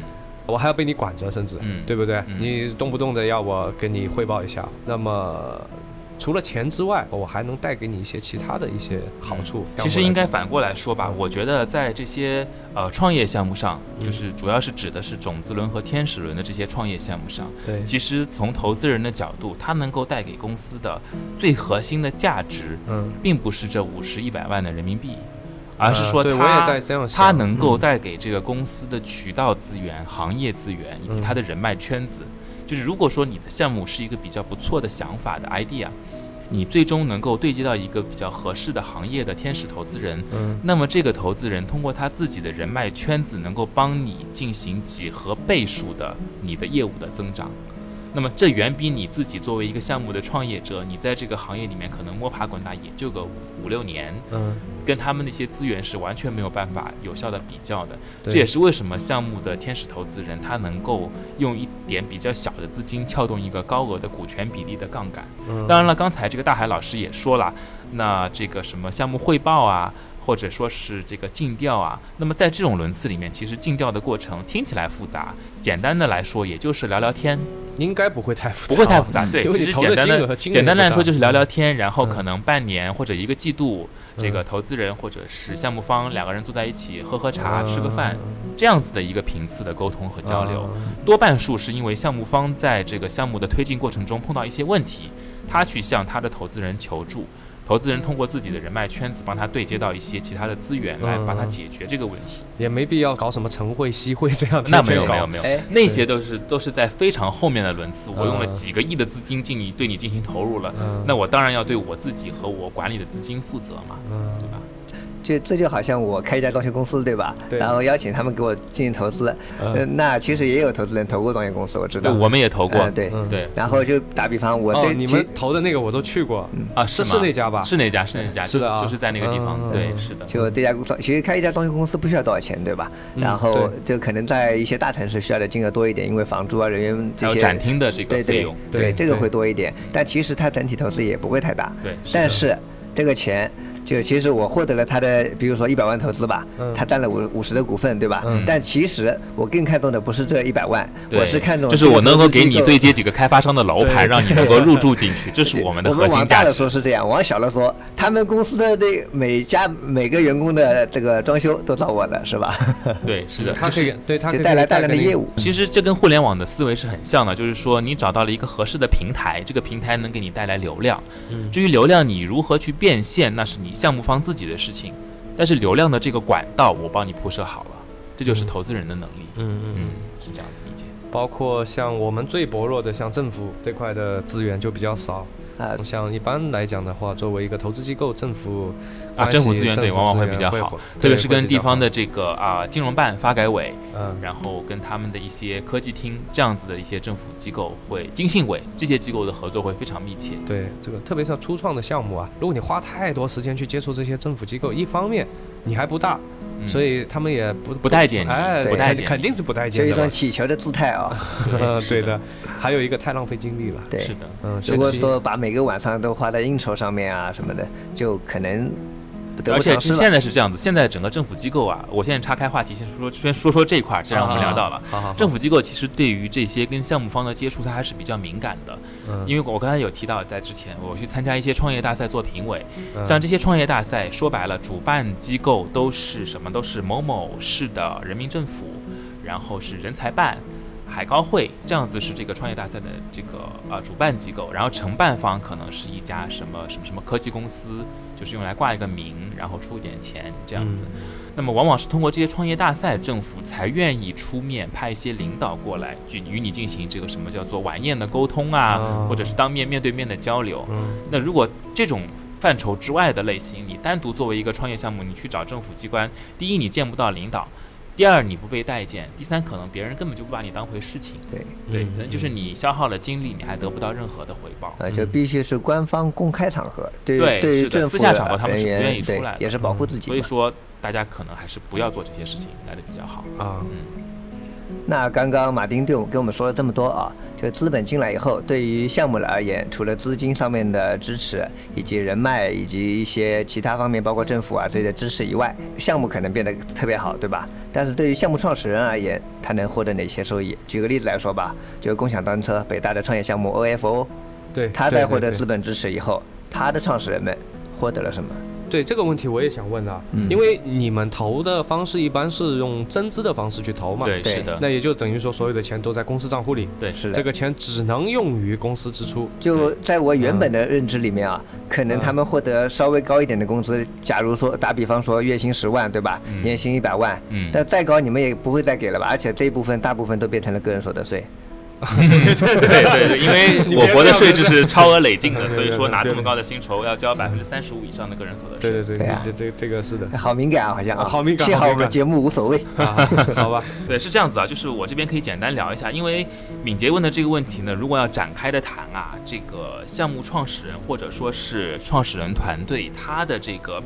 我还要被你管着，甚至，嗯，对不对？你动不动的要我跟你汇报一下，那么。除了钱之外，我还能带给你一些其他的一些好处。其实应该反过来说吧，我觉得在这些呃创业项目上，就是主要是指的是种子轮和天使轮的这些创业项目上。对，其实从投资人的角度，他能够带给公司的最核心的价值，嗯，并不是这五十一百万的人民币，而是说他他能够带给这个公司的渠道资源、行业资源以及他的人脉圈子。就是如果说你的项目是一个比较不错的想法的 idea，你最终能够对接到一个比较合适的行业的天使投资人，嗯，那么这个投资人通过他自己的人脉圈子，能够帮你进行几何倍数的你的业务的增长。那么这远比你自己作为一个项目的创业者，你在这个行业里面可能摸爬滚打也就个五五六年，嗯，跟他们那些资源是完全没有办法有效的比较的。这也是为什么项目的天使投资人他能够用一点比较小的资金撬动一个高额的股权比例的杠杆。当然了，刚才这个大海老师也说了，那这个什么项目汇报啊。或者说是这个尽调啊，那么在这种轮次里面，其实尽调的过程听起来复杂，简单的来说，也就是聊聊天，应该不会太复杂，不会太复杂。对，其实简单的简单来说就是聊聊天，然后可能半年或者一个季度，这个投资人或者是项目方两个人坐在一起喝喝茶、吃个饭，这样子的一个频次的沟通和交流，多半数是因为项目方在这个项目的推进过程中碰到一些问题，他去向他的投资人求助。投资人通过自己的人脉圈子帮他对接到一些其他的资源来帮他解决这个问题，也没必要搞什么晨会、夕会这样。那没有没有没有，那些都是都是在非常后面的轮次，我用了几个亿的资金进你对你进行投入了，那我当然要对我自己和我管理的资金负责嘛，对吧？就这就好像我开一家装修公司，对吧？对。然后邀请他们给我进行投资，嗯，那其实也有投资人投过装修公司，我知道。对，我们也投过。对对。然后就打比方，我对你们投的那个我都去过啊，是是那家吧？是那家，是那家，是的啊，就是在那个地方。对，是的。就这家公司，其实开一家装修公司不需要多少钱，对吧？然后就可能在一些大城市需要的金额多一点，因为房租啊、人员这些。展厅的这个费用。对，这个会多一点，但其实它整体投资也不会太大。对。但是这个钱。就其实我获得了他的，比如说一百万投资吧，他占了五五十的股份，对吧？但其实我更看重的不是这一百万，我是看重就是我能够给你对接几个开发商的楼盘，让你能够入住进去，这是我们的核心价值。往大了说是这样，往小了说，他们公司的这每家每个员工的这个装修都找我的，是吧？对，是的，他可以对他带来大量的业务。其实这跟互联网的思维是很像的，就是说你找到了一个合适的平台，这个平台能给你带来流量。至于流量你如何去变现，那是你项目方自己的事情。但是流量的这个管道我帮你铺设好了，这就是投资人的能力。嗯嗯嗯，是这样子理解。包括像我们最薄弱的，像政府这块的资源就比较少。啊，像一般来讲的话，作为一个投资机构，政府啊，政府资源对往往会比较好，特别是跟地方的这个啊金融办、发改委，嗯，然后跟他们的一些科技厅这样子的一些政府机构，会经信委这些机构的合作会非常密切。对，这个特别是初创的项目啊，如果你花太多时间去接触这些政府机构，一方面你还不大。所以他们也不不待见，哎，不待见，肯定是不待见的。就一种乞求的姿态啊，对 的。还有一个太浪费精力了，对，是的。嗯，如果说把每个晚上都花在应酬上面啊什么的，就可能。而且是现在是这样子，现在整个政府机构啊，我现在岔开话题，先说说先说说这块儿，既然我们聊到了，政府机构其实对于这些跟项目方的接触，它还是比较敏感的。嗯，因为我刚才有提到，在之前我去参加一些创业大赛做评委，像这些创业大赛，说白了，主办机构都是什么？都是某某市的人民政府，然后是人才办。海高会这样子是这个创业大赛的这个呃主办机构，然后承办方可能是一家什么什么什么科技公司，就是用来挂一个名，然后出一点钱这样子。那么往往是通过这些创业大赛，政府才愿意出面派一些领导过来，去与你进行这个什么叫做晚宴的沟通啊，或者是当面面对面的交流。那如果这种范畴之外的类型，你单独作为一个创业项目，你去找政府机关，第一你见不到领导。第二，你不被待见；第三，可能别人根本就不把你当回事情。对对，可能就是你消耗了精力，你还得不到任何的回报。呃，就必须是官方公开场合。对对于私下场合他们是不愿意出来的，也是保护自己。所以说，大家可能还是不要做这些事情来的比较好啊。嗯。那刚刚马丁对我们跟我们说了这么多啊，就资本进来以后，对于项目而言，除了资金上面的支持，以及人脉，以及一些其他方面，包括政府啊这些支持以外，项目可能变得特别好，对吧？但是对于项目创始人而言，他能获得哪些收益？举个例子来说吧，就共享单车，北大的创业项目 OFO，对，他在获得资本支持以后，他的创始人们获得了什么？对这个问题我也想问啊，因为你们投的方式一般是用增资的方式去投嘛？对，是的。那也就等于说所有的钱都在公司账户里。对，是的。这个钱只能用于公司支出。就在我原本的认知里面啊，可能他们获得稍微高一点的工资，假如说打比方说月薪十万，对吧？年薪一百万。嗯。但再高你们也不会再给了吧？而且这一部分大部分都变成了个人所得税。对对对，因为 我国的税制是 超额累进的，所以说拿这么高的薪酬要交百分之三十五以上的个人所得税。对对对，这这这个是的，好敏感啊，好像啊，好敏感。幸好我们节目无所谓，好吧？对，是这样子啊，就是我这边可以简单聊一下，因为敏捷问的这个问题呢，如果要展开的谈啊，这个项目创始人或者说是创始人团队他的这个。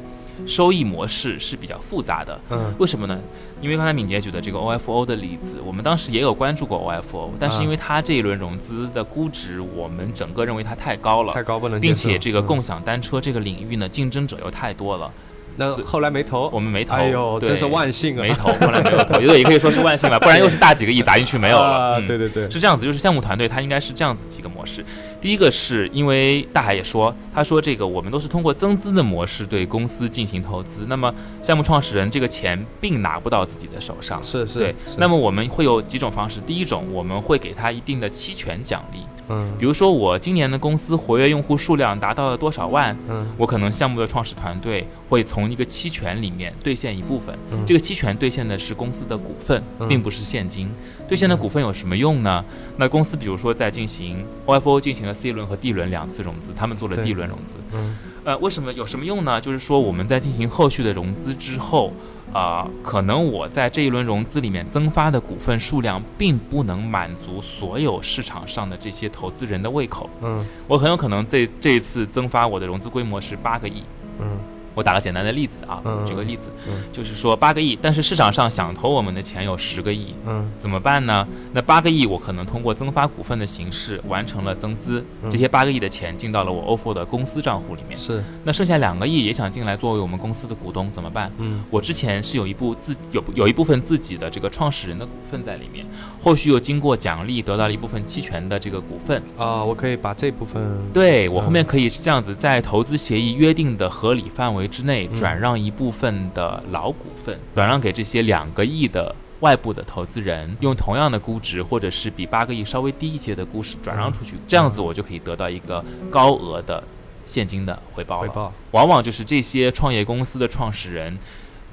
收益模式是比较复杂的，嗯，为什么呢？因为刚才敏捷举的这个 OFO 的例子，我们当时也有关注过 OFO，但是因为它这一轮融资的估值，我们整个认为它太高了，太高不能并且这个共享单车这个领域呢，竞争者又太多了。那后来没投，我们没投。哎呦，真是万幸啊！没投，后来没有投，也可以说是万幸吧，不然又是大几个亿砸进去没有了。对对对，是这样子，就是项目团队它应该是这样子几个模式。第一个是因为大海也说，他说这个我们都是通过增资的模式对公司进行投资，那么项目创始人这个钱并拿不到自己的手上。是是。对，那么我们会有几种方式，第一种我们会给他一定的期权奖励。嗯，比如说我今年的公司活跃用户数量达到了多少万，嗯，我可能项目的创始团队会从一个期权里面兑现一部分，这个期权兑现的是公司的股份，并不是现金。兑现的股份有什么用呢？那公司比如说在进行 OFO 进行了 C 轮和 D 轮两次融资，他们做了 D 轮融资，嗯，呃，为什么有什么用呢？就是说我们在进行后续的融资之后。啊，可能我在这一轮融资里面增发的股份数量，并不能满足所有市场上的这些投资人的胃口。嗯，我很有可能这这一次增发我的融资规模是八个亿。嗯，我打个简单的例子啊，举个例子，就是说八个亿，但是市场上想投我们的钱有十个亿，嗯，怎么办呢？那八个亿我可能通过增发股份的形式完成了增资，这些八个亿的钱进到了我 ofo 的公司账户里面。是，那剩下两个亿也想进来作为我们公司的股东，怎么办？嗯，我之前是有一部自有有一部分自己的这个创始人的股份在里面，后续又经过奖励得到了一部分期权的这个股份啊，我可以把这部分，对我后面可以是这样子，在投资协议约定的合理范围之内转让。让一部分的老股份转让给这些两个亿的外部的投资人，用同样的估值或者是比八个亿稍微低一些的估值转让出去，这样子我就可以得到一个高额的现金的回报。回报往往就是这些创业公司的创始人。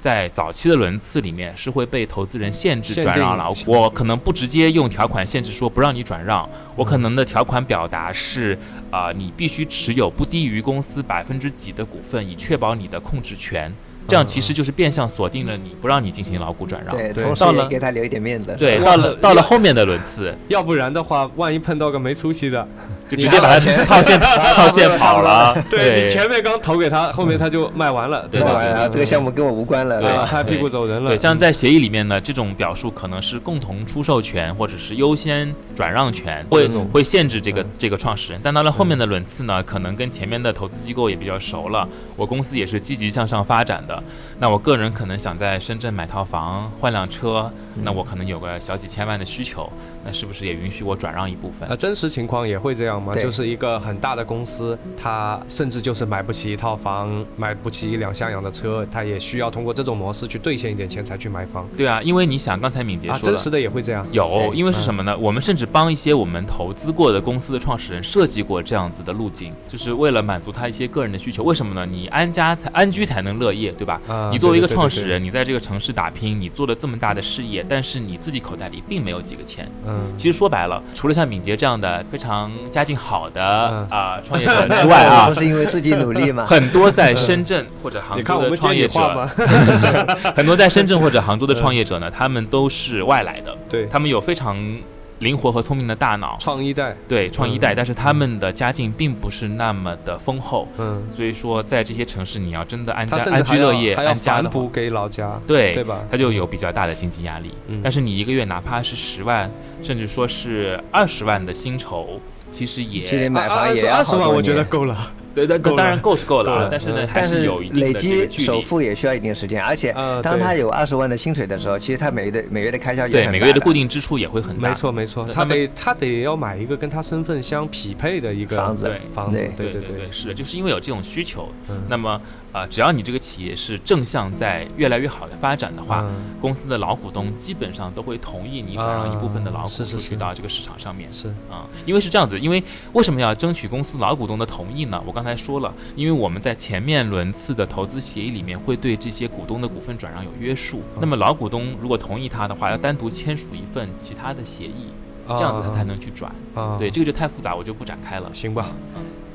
在早期的轮次里面，是会被投资人限制转让老股。我可能不直接用条款限制说不让你转让，我可能的条款表达是，啊，你必须持有不低于公司百分之几的股份，以确保你的控制权。这样其实就是变相锁定了你，不让你进行老股转让。对，同时给他留一点面子。对，到了到了后面的轮次，要不然的话，万一碰到个没出息的，就直接把他 套现套现跑了。对你前面刚投给他，后面他就卖完了，对对对，这个项目跟我无关了，对他屁股走人了。对，像在协议里面呢，这种表述可能是共同出售权，或者是优先转让权，会会限制这个这个创始人。但到了后面的轮次呢，可能跟前面的投资机构也比较熟了，我公司也是积极向上发展的，那我个人可能想在深圳买套房、换辆车，那我可能有个小几千万的需求，那是不是也允许我转让一部分？那真实情况也会这样吗？就是一个很大的公司，他甚至就是买不起一套房，买不起一辆像样的车，他也需要通过这种模式去兑现一点钱才去买房。对啊，因为你想，刚才敏捷说真实的也会这样。有，因为是什么呢？我们甚至帮一些我们投资过的公司的创始人设计过这样子的路径，就是为了满足他一些个人的需求。为什么呢？你安家才安居才能乐业，对吧？你作为一个创始人，你在这个城市打拼，你做了这么大的事业，但是你自己口袋里并没有几个钱。嗯，其实说白了，除了像敏捷这样的非常家境好的啊 创业者之外啊，都是因为自己努力 吗？很多在深圳或者杭州的创业者，很多在深圳或者杭州的创业者呢，他们都是外来的，对他们有非常。灵活和聪明的大脑，创一代。对创一代，但是他们的家境并不是那么的丰厚，嗯，所以说在这些城市，你要真的安家安居乐业，安家的补给老家，对对吧？他就有比较大的经济压力。但是你一个月哪怕是十万，甚至说是二十万的薪酬，其实也买房也二十万，我觉得够了。对，那当然够是够了，但是呢，还是有累积首付也需要一定时间，而且当他有二十万的薪水的时候，其实他每月的每月的开销也对每个月的固定支出也会很大。没错没错，他得他得要买一个跟他身份相匹配的一个房子，房子，对。对对，是的，就是因为有这种需求，那么啊，只要你这个企业是正向在越来越好的发展的话，公司的老股东基本上都会同意你转让一部分的老股出去到这个市场上面。是。啊，因为是这样子，因为为什么要争取公司老股东的同意呢？我刚才说了，因因为我们在前面轮次的投资协议里面会对这些股东的股份转让有约束，那么老股东如果同意他的话，要单独签署一份其他的协议，这样子他才能去转。对，这个就太复杂，我就不展开了。行吧。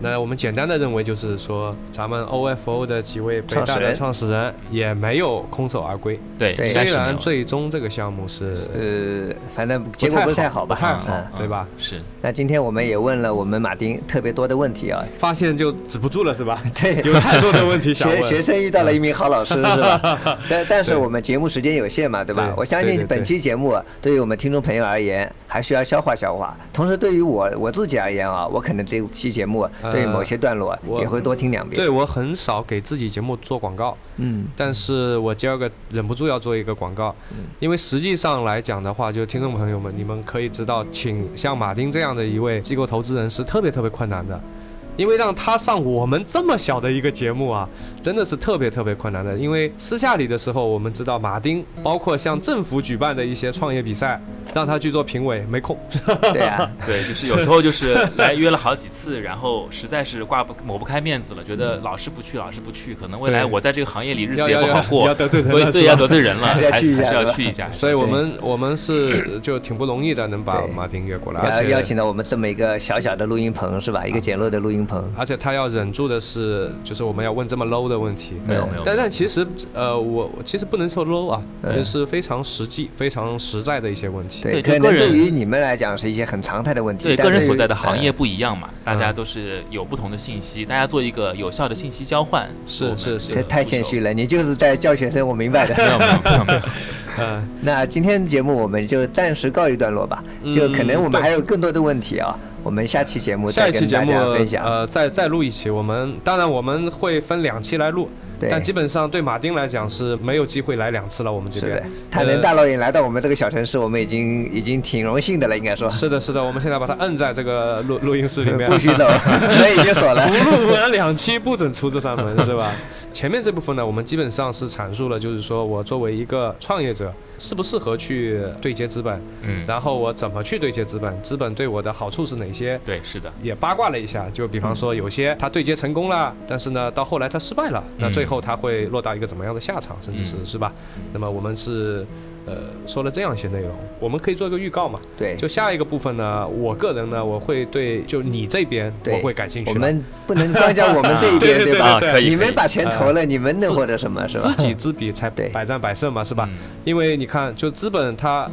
那我们简单的认为就是说，咱们 OFO 的几位北大的创始人也没有空手而归。对，虽然最终这个项目是呃，反正结果不是太好吧，不太好，对吧？是。那今天我们也问了我们马丁特别多的问题啊，发现就止不住了，是吧？对，有太多的问题想问。学学生遇到了一名好老师，是吧？但但是我们节目时间有限嘛，对吧？我相信本期节目对于我们听众朋友而言，还需要消化消化。同时，对于我我自己而言啊，我可能这期节目。对某些段落，也会多听两遍。对我很少给自己节目做广告，嗯，但是我今儿个忍不住要做一个广告，因为实际上来讲的话，就听众朋友们，你们可以知道，请像马丁这样的一位机构投资人是特别特别困难的。因为让他上我们这么小的一个节目啊，真的是特别特别困难的。因为私下里的时候，我们知道马丁，包括像政府举办的一些创业比赛，让他去做评委，没空。对啊，对，就是有时候就是来约了好几次，然后实在是挂不抹不开面子了，觉得老是不去，老是不去，可能未来我在这个行业里日子也不好过，所以对要得罪人了，还是要去一下。所以我们我们是就挺不容易的，能把马丁约过来，邀邀请到我们这么一个小小的录音棚是吧？一个简陋的录音棚。篷，而且他要忍住的是，就是我们要问这么 low 的问题。没有没有，但但其实呃，我其实不能说 low 啊，嗯也是非常实际、非常实在的一些问题。对，对可能对于你们来讲是一些很常态的问题，对个人所在的行业呃不一样嘛，大家都是有不同的信息，大家做一个有效的信息交换。是是是。这太太谦虚了，你就是在教学生，我明白的。没有没有没有没有，嗯，那今天节目我们就暂时告一段落吧，嗯就可能我们还有更多的问题啊，我们下期节目下一期节目家分享。呃，再再录一期。我们当然我们会分两期来录，对但基本上对马丁来讲是没有机会来两次了。我们这边他能呃大老远来到我们这个小城市，我们已经已经挺荣幸的了，应该说。是的，是的，我们现在把他摁在这个录录音室里面，不许走，门已经锁了。不录完两期不准出这扇门，是吧？前面这部分呢，我们基本上是阐述了，就是说我作为一个创业者，适不适合去对接资本，嗯，然后我怎么去对接资本，资本对我的好处是哪些，对，是的，也八卦了一下，就比方说有些他对接成功了，但是呢，到后来他失败了，那最后他会落到一个怎么样的下场，甚至是嗯是吧？那么我们是。呃，说了这样一些内容，我们可以做一个预告嘛？对，就下一个部分呢，我个人呢，我会对就你这边我会感兴趣。我们不能光叫我们这一 边，对对吧？你们把钱投了，你们能获得什么？是吧知？己知彼才百战百胜嘛，是吧？嗯因为你看，就资本它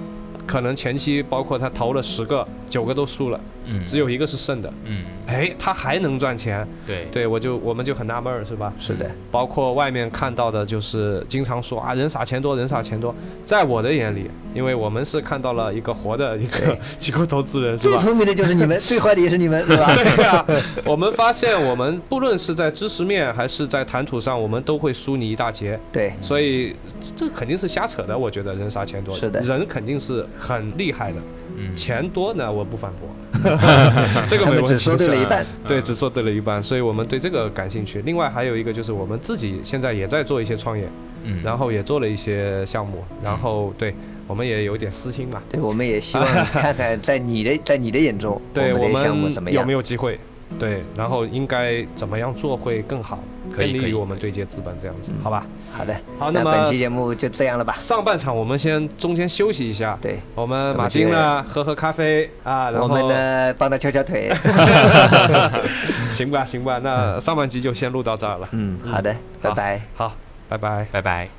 可能前期包括他投了十个，九个都输了，嗯，只有一个是胜的。嗯，哎，他还能赚钱，对，对我就我们就很纳闷儿，是吧？是的，包括外面看到的，就是经常说啊，人傻钱多，人傻钱多。在我的眼里，因为我们是看到了一个活的一个 机构投资人，是吧？最聪明的就是你们，最坏的也是你们，是吧？对呀、我们发现我们不论是在知识面还是在谈吐上，我们都会输你一大截。对，所以这这肯定是瞎扯的，我觉得人傻钱多，是的人肯定是很厉害的，嗯，钱多呢我不反驳，这个没问题。他们只说对了一半。对，只说对了一半，所以我们对这个感兴趣。另外还有一个就是我们自己现在也在做一些创业，嗯，然后也做了一些项目，然后对我们也有一点私心嘛，对，我们也希望看看在你的在你的眼中，对我我们的项目怎么样们有没？有机会？对，然后应该怎么样做会更好，可以可以于我们对接资本这样子，好吧？好的，好那么本期节目就这样了吧？上半场我们先中间休息一下，对，我们马丁呢喝喝咖啡啊，然后我们呢帮他敲敲腿。行吧行吧，那上半集就先录到这儿了。嗯，好的，拜拜。好，拜拜。拜拜。